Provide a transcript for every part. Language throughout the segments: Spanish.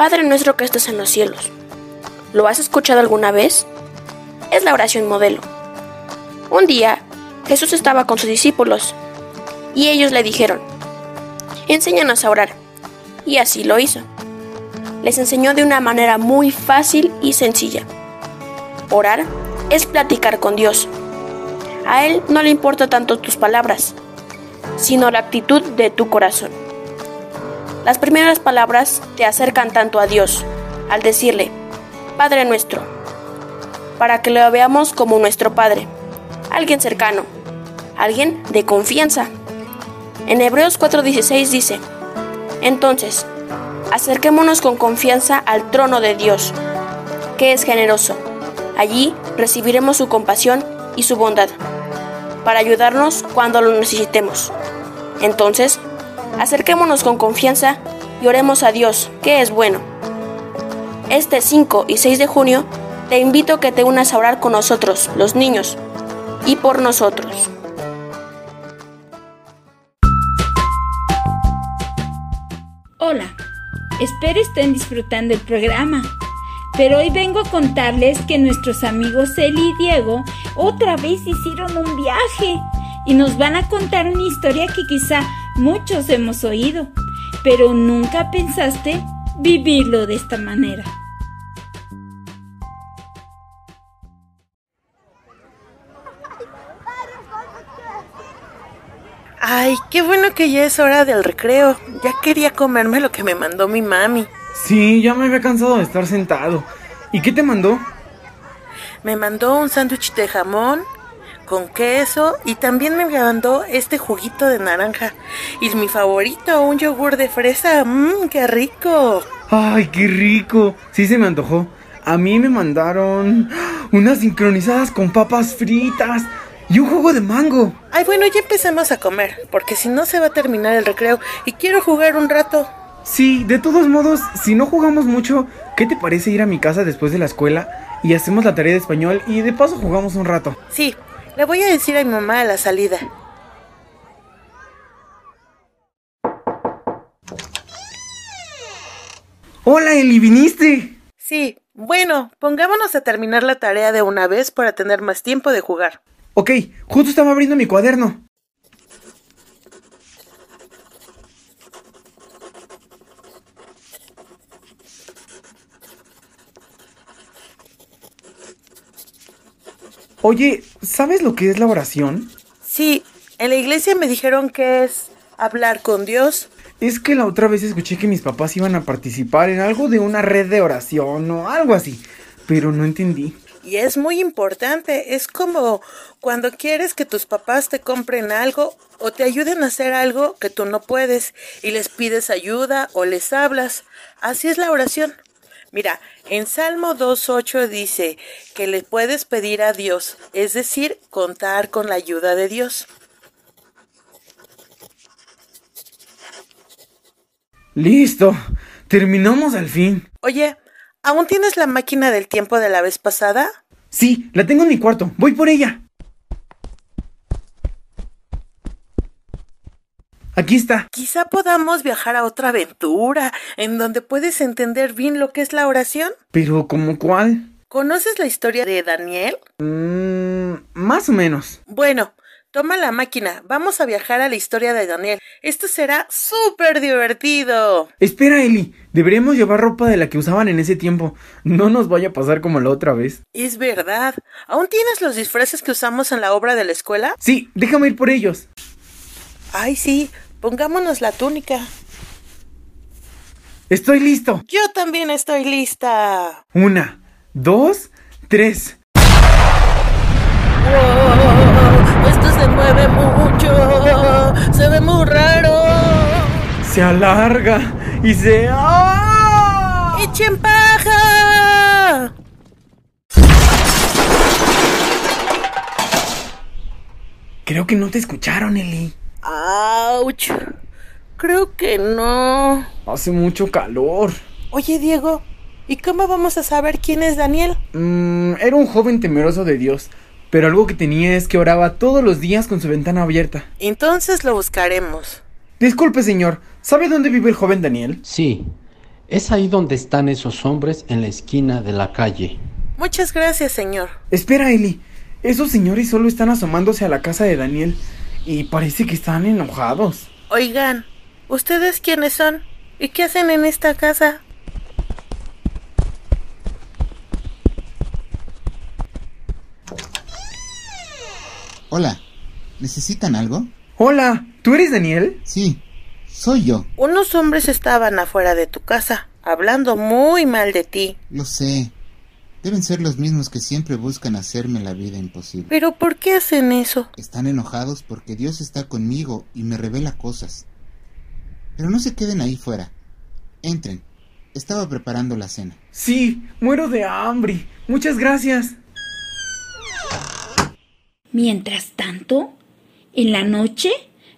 Padre nuestro que estás en los cielos. ¿Lo has escuchado alguna vez? Es la oración modelo. Un día, Jesús estaba con sus discípulos y ellos le dijeron, enséñanos a orar. Y así lo hizo. Les enseñó de una manera muy fácil y sencilla. Orar es platicar con Dios. A Él no le importa tanto tus palabras, sino la actitud de tu corazón. Las primeras palabras te acercan tanto a Dios, al decirle, Padre nuestro, para que lo veamos como nuestro Padre, alguien cercano, alguien de confianza. En Hebreos 4:16 dice, entonces, acerquémonos con confianza al trono de Dios, que es generoso. Allí recibiremos su compasión y su bondad, para ayudarnos cuando lo necesitemos. Entonces, acerquémonos con confianza y oremos a Dios, que es bueno. Este 5 y 6 de junio te invito a que te unas a orar con nosotros, los niños, y por nosotros. Hola, espero estén disfrutando el programa. Pero hoy vengo a contarles que nuestros amigos Eli y Diego otra vez hicieron un viaje y nos van a contar una historia que quizá muchos hemos oído, pero nunca pensaste vivirlo de esta manera. Ay, qué bueno que ya es hora del recreo. Ya quería comerme lo que me mandó mi mami. Sí, ya me había cansado de estar sentado. ¿Y qué te mandó? Me mandó un sándwich de jamón con queso y también me mandó este juguito de naranja. Y mi favorito, un yogur de fresa. Mmm, qué rico. Ay, qué rico. Sí se me antojó. A mí me mandaron unas sincronizadas con papas fritas y un jugo de mango. Ay, bueno, ya empecemos a comer, porque si no se va a terminar el recreo y quiero jugar un rato. Sí, de todos modos, si no jugamos mucho, ¿qué te parece ir a mi casa después de la escuela y hacemos la tarea de español y de paso jugamos un rato? Sí, le voy a decir a mi mamá a la salida. Hola, Eli, ¿viniste? Sí, bueno, pongámonos a terminar la tarea de una vez para tener más tiempo de jugar. Ok, justo estaba abriendo mi cuaderno. Oye, ¿sabes lo que es la oración? Sí, en la iglesia me dijeron que es hablar con Dios. Es que la otra vez escuché que mis papás iban a participar en algo de una red de oración o algo así, pero no entendí. Y es muy importante, es como cuando quieres que tus papás te compren algo o te ayuden a hacer algo que tú no puedes y les pides ayuda o les hablas. Así es la oración. Mira, en Salmo 2.8 dice que le puedes pedir a Dios, es decir, contar con la ayuda de Dios. Listo, terminamos al fin. Oye, ¿aún tienes la máquina del tiempo de la vez pasada? Sí, la tengo en mi cuarto, voy por ella. Aquí está. Quizá podamos viajar a otra aventura, en donde puedes entender bien lo que es la oración. Pero, ¿cómo cuál? ¿Conoces la historia de Daniel? Mmm, más o menos. Bueno, toma la máquina, vamos a viajar a la historia de Daniel. Esto será súper divertido. Espera, Eli, deberíamos llevar ropa de la que usaban en ese tiempo. No nos vaya a pasar como la otra vez. Es verdad. ¿Aún tienes los disfraces que usamos en la obra de la escuela? Sí, déjame ir por ellos. Ay, sí, pongámonos la túnica. Estoy listo. Yo también estoy lista. Una, dos, tres. ¡Wow! Esto se mueve mucho. Se ve muy raro. Se alarga y se... ¡Ah! ¡Echen paja! Creo que no te escucharon, Eli. ¡Auch! Creo que no. Hace mucho calor. Oye, Diego, ¿y cómo vamos a saber quién es Daniel? Mm, era un joven temeroso de Dios, pero algo que tenía es que oraba todos los días con su ventana abierta. Entonces lo buscaremos. Disculpe, señor, ¿sabe dónde vive el joven Daniel? Sí, Es ahí donde están esos hombres en la esquina de la calle. Muchas gracias, señor. Espera, Eli. Esos señores solo están asomándose a la casa de Daniel y parece que están enojados. Oigan, ¿ustedes quiénes son? ¿Y qué hacen en esta casa? Hola, ¿necesitan algo? Hola, ¿tú eres Daniel? Sí, soy yo. Unos hombres estaban afuera de tu casa, hablando muy mal de ti. Lo sé. Deben ser los mismos que siempre buscan hacerme la vida imposible. ¿Pero por qué hacen eso? Están enojados porque Dios está conmigo y me revela cosas. Pero no se queden ahí fuera. Entren. Estaba preparando la cena. Sí, muero de hambre. Muchas gracias. Mientras tanto, en la noche,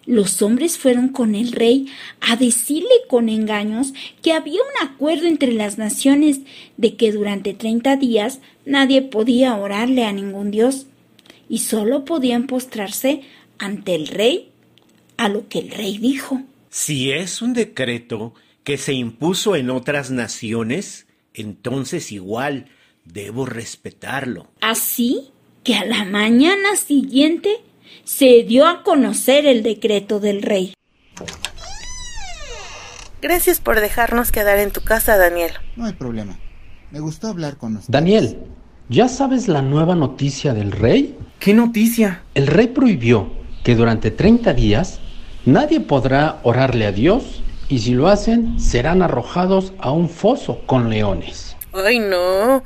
los hombres fueron con el rey a decirle con engaños que había un acuerdo entre las naciones de que durante treinta días nadie podía orarle a ningún dios y solo podían postrarse ante el rey a lo que el rey dijo. Si es un decreto que se impuso en otras naciones, entonces igual debo respetarlo. Así que a la mañana siguiente se dio a conocer el decreto del rey. Gracias por dejarnos quedar en tu casa, Daniel. No hay problema. Me gustó hablar con ustedes. Daniel, ¿ya sabes la nueva noticia del rey? ¿Qué noticia? El rey prohibió que durante 30 días nadie podrá orarle a Dios y si lo hacen serán arrojados a un foso con leones. Ay, no.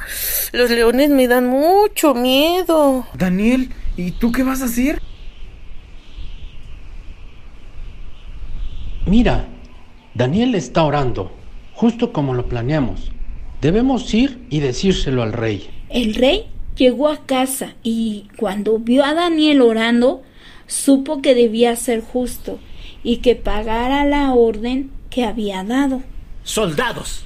Los leones me dan mucho miedo. Daniel, ¿y tú qué vas a hacer? Mira, Daniel está orando, justo como lo planeamos. Debemos ir y decírselo al rey. El rey llegó a casa y cuando vio a Daniel orando, supo que debía ser justo y que pagara la orden que había dado. Soldados,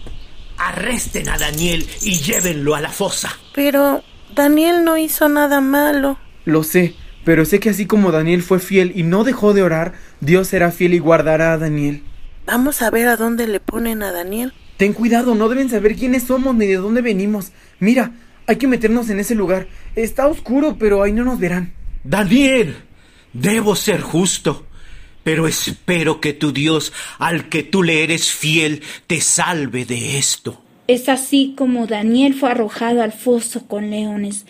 arresten a Daniel y llévenlo a la fosa. Pero Daniel no hizo nada malo. Lo sé, pero sé que así como Daniel fue fiel y no dejó de orar, Dios será fiel y guardará a Daniel. Vamos a ver a dónde le ponen a Daniel. Ten cuidado, no deben saber quiénes somos ni de dónde venimos. Mira, hay que meternos en ese lugar. Está oscuro, pero ahí no nos verán. Daniel, debo ser justo, pero espero que tu Dios, al que tú le eres fiel, te salve de esto. Es así como Daniel fue arrojado al foso con leones,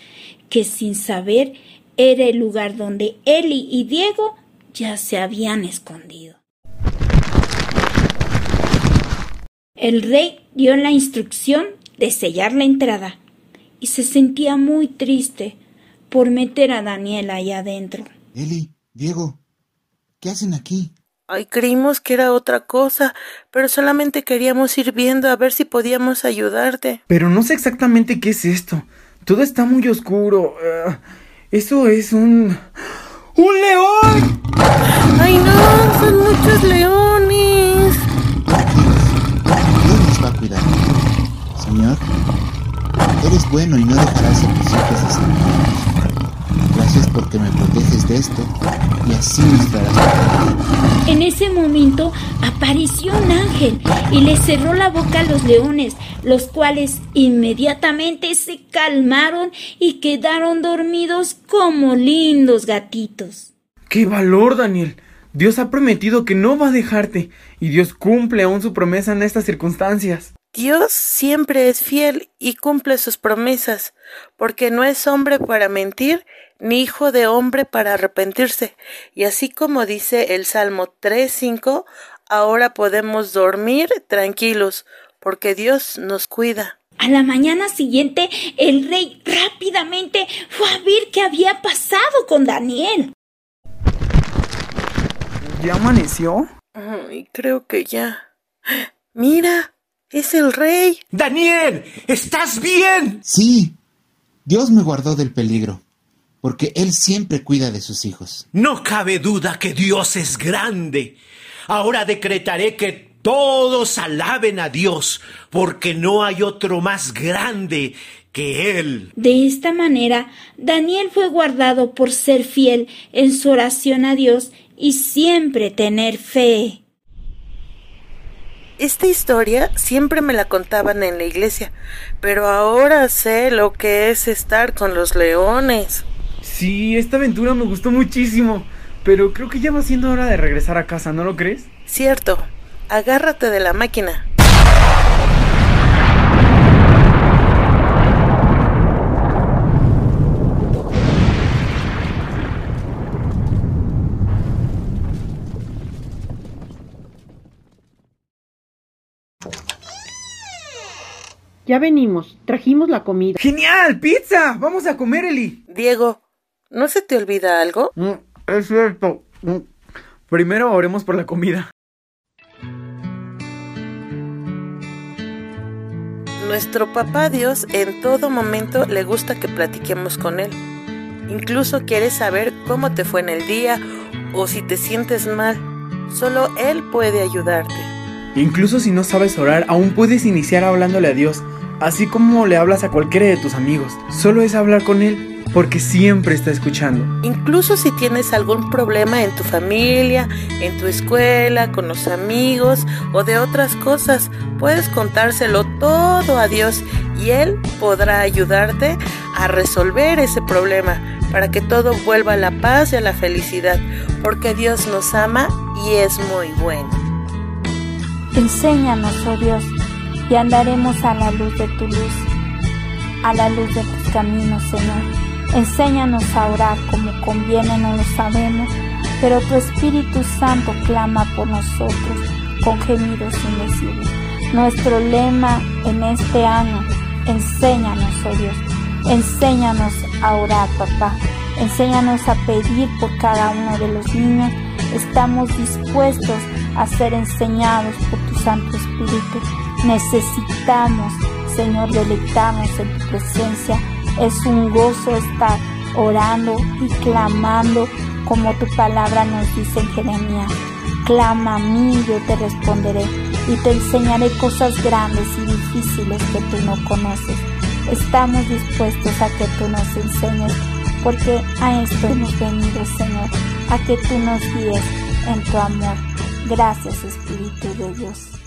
que sin saber era el lugar donde Eli y Diego ya se habían escondido. El rey dio la instrucción de sellar la entrada y se sentía muy triste por meter a Daniel allá adentro. Eli, Diego, ¿qué hacen aquí? Ay, creímos que era otra cosa, pero solamente queríamos ir viendo a ver si podíamos ayudarte. Pero no sé exactamente qué es esto. Todo está muy oscuro. Uh, eso es un... ¡Un león! ¡Ay, no! ¡Son muchos leones! Dios nos va a cuidar. Señor, eres bueno y no dejarás a tus hijos desamparados. Gracias porque me proteges de esto y así darás En ese momento apareció un ángel y le cerró la boca a los leones, los cuales inmediatamente se calmaron y quedaron dormidos como lindos gatitos. ¡Qué valor, Daniel! Dios ha prometido que no va a dejarte y Dios cumple aún su promesa en estas circunstancias. Dios siempre es fiel y cumple sus promesas, porque no es hombre para mentir, ni hijo de hombre para arrepentirse. Y así como dice el Salmo 3.5, ahora podemos dormir tranquilos, porque Dios nos cuida. A la mañana siguiente, el rey rápidamente fue a ver qué había pasado con Daniel. ¿Ya amaneció? Ay, creo que ya. Mira, es el rey. Daniel, ¿estás bien? Sí, Dios me guardó del peligro, porque Él siempre cuida de sus hijos. No cabe duda que Dios es grande. Ahora decretaré que todos alaben a Dios, porque no hay otro más grande que Él. De esta manera, Daniel fue guardado por ser fiel en su oración a Dios y siempre tener fe. Esta historia siempre me la contaban en la iglesia, pero ahora sé lo que es estar con los leones. Sí, esta aventura me gustó muchísimo, pero creo que ya va siendo hora de regresar a casa, ¿no lo crees? Cierto, agárrate de la máquina. Ya venimos, trajimos la comida. ¡Genial! ¡Pizza! ¡Vamos a comer, Eli! Diego, ¿no se te olvida algo? Mm, es cierto. Mm. Primero oremos por la comida. Nuestro papá Dios en todo momento le gusta que platiquemos con Él. Incluso quiere saber cómo te fue en el día o si te sientes mal. Solo Él puede ayudarte. Incluso si no sabes orar, aún puedes iniciar hablándole a Dios, así como le hablas a cualquiera de tus amigos. Solo es hablar con Él, porque siempre está escuchando. Incluso si tienes algún problema en tu familia, en tu escuela, con los amigos o de otras cosas, puedes contárselo todo a Dios y Él podrá ayudarte a resolver ese problema para que todo vuelva a la paz y a la felicidad, porque Dios nos ama y es muy bueno. Enséñanos, oh Dios, y andaremos a la luz de tu luz, a la luz de tus caminos, Señor. Enséñanos a orar como conviene, no lo sabemos, pero tu Espíritu Santo clama por nosotros con gemidos indecibles. Nuestro lema en este año, enséñanos, oh Dios, enséñanos a orar, papá. Enséñanos a pedir por cada uno de los niños. Estamos dispuestos a ser enseñados por tu Santo Espíritu. Necesitamos, Señor, deleitarnos en tu presencia. Es un gozo estar orando y clamando como tu palabra nos dice en Jeremías. Clama a mí, yo te responderé y te enseñaré cosas grandes y difíciles que tú no conoces. Estamos dispuestos a que tú nos enseñes porque a esto hemos venido, Señor, a que tú nos guíes en tu amor. Gracias, Espíritu de Dios.